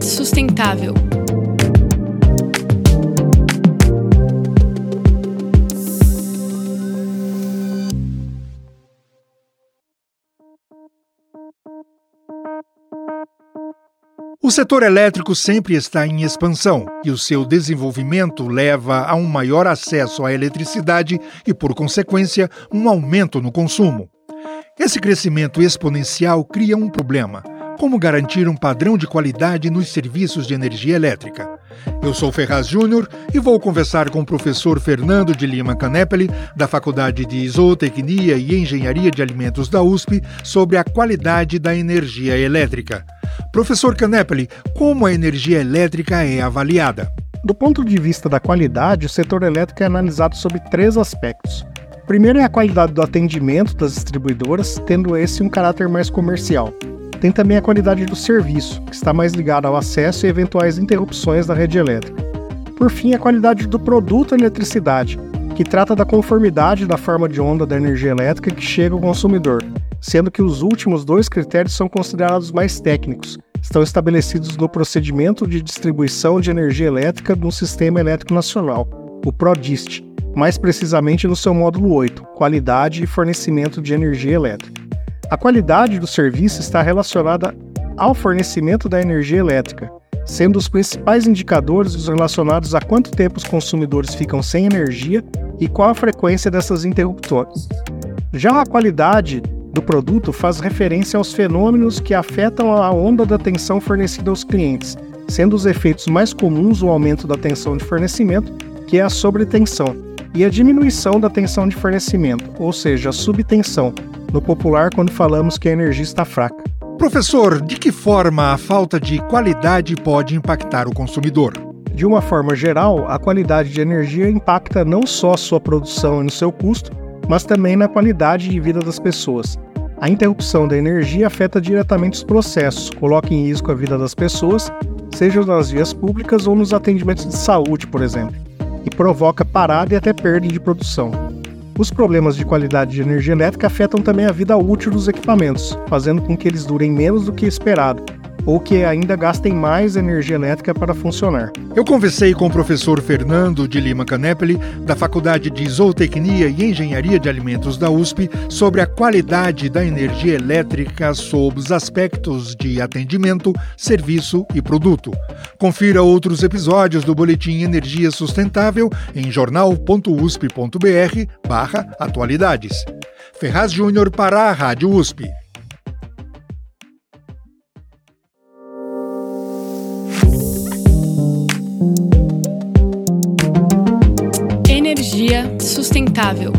sustentável. O setor elétrico sempre está em expansão e o seu desenvolvimento leva a um maior acesso à eletricidade e, por consequência, um aumento no consumo. Esse crescimento exponencial cria um problema como garantir um padrão de qualidade nos serviços de energia elétrica. Eu sou Ferraz Júnior e vou conversar com o professor Fernando de Lima Canepeli, da Faculdade de Zootecnia e Engenharia de Alimentos da USP, sobre a qualidade da energia elétrica. Professor Canepeli, como a energia elétrica é avaliada? Do ponto de vista da qualidade, o setor elétrico é analisado sobre três aspectos. Primeiro é a qualidade do atendimento das distribuidoras, tendo esse um caráter mais comercial. Tem também a qualidade do serviço, que está mais ligado ao acesso e eventuais interrupções da rede elétrica. Por fim, a qualidade do produto eletricidade, que trata da conformidade da forma de onda da energia elétrica que chega ao consumidor, sendo que os últimos dois critérios são considerados mais técnicos, estão estabelecidos no procedimento de distribuição de energia elétrica do Sistema Elétrico Nacional, o PRODIST, mais precisamente no seu módulo 8, Qualidade e Fornecimento de Energia Elétrica. A qualidade do serviço está relacionada ao fornecimento da energia elétrica, sendo os principais indicadores os relacionados a quanto tempo os consumidores ficam sem energia e qual a frequência dessas interrupções. Já a qualidade do produto faz referência aos fenômenos que afetam a onda da tensão fornecida aos clientes, sendo os efeitos mais comuns o aumento da tensão de fornecimento, que é a sobretensão, e a diminuição da tensão de fornecimento, ou seja, a subtensão, no popular quando falamos que a energia está fraca. Professor, de que forma a falta de qualidade pode impactar o consumidor? De uma forma geral, a qualidade de energia impacta não só a sua produção e no seu custo, mas também na qualidade de vida das pessoas. A interrupção da energia afeta diretamente os processos, coloca em risco a vida das pessoas, seja nas vias públicas ou nos atendimentos de saúde, por exemplo, e provoca parada e até perda de produção. Os problemas de qualidade de energia elétrica afetam também a vida útil dos equipamentos, fazendo com que eles durem menos do que esperado, ou que ainda gastem mais energia elétrica para funcionar. Eu conversei com o professor Fernando de Lima Canepeli, da Faculdade de Zootecnia e Engenharia de Alimentos da USP, sobre a qualidade da energia elétrica sob os aspectos de atendimento, serviço e produto. Confira outros episódios do Boletim Energia Sustentável em jornal.usp.br/atualidades. Ferraz Júnior para a Rádio USP. Energia sustentável.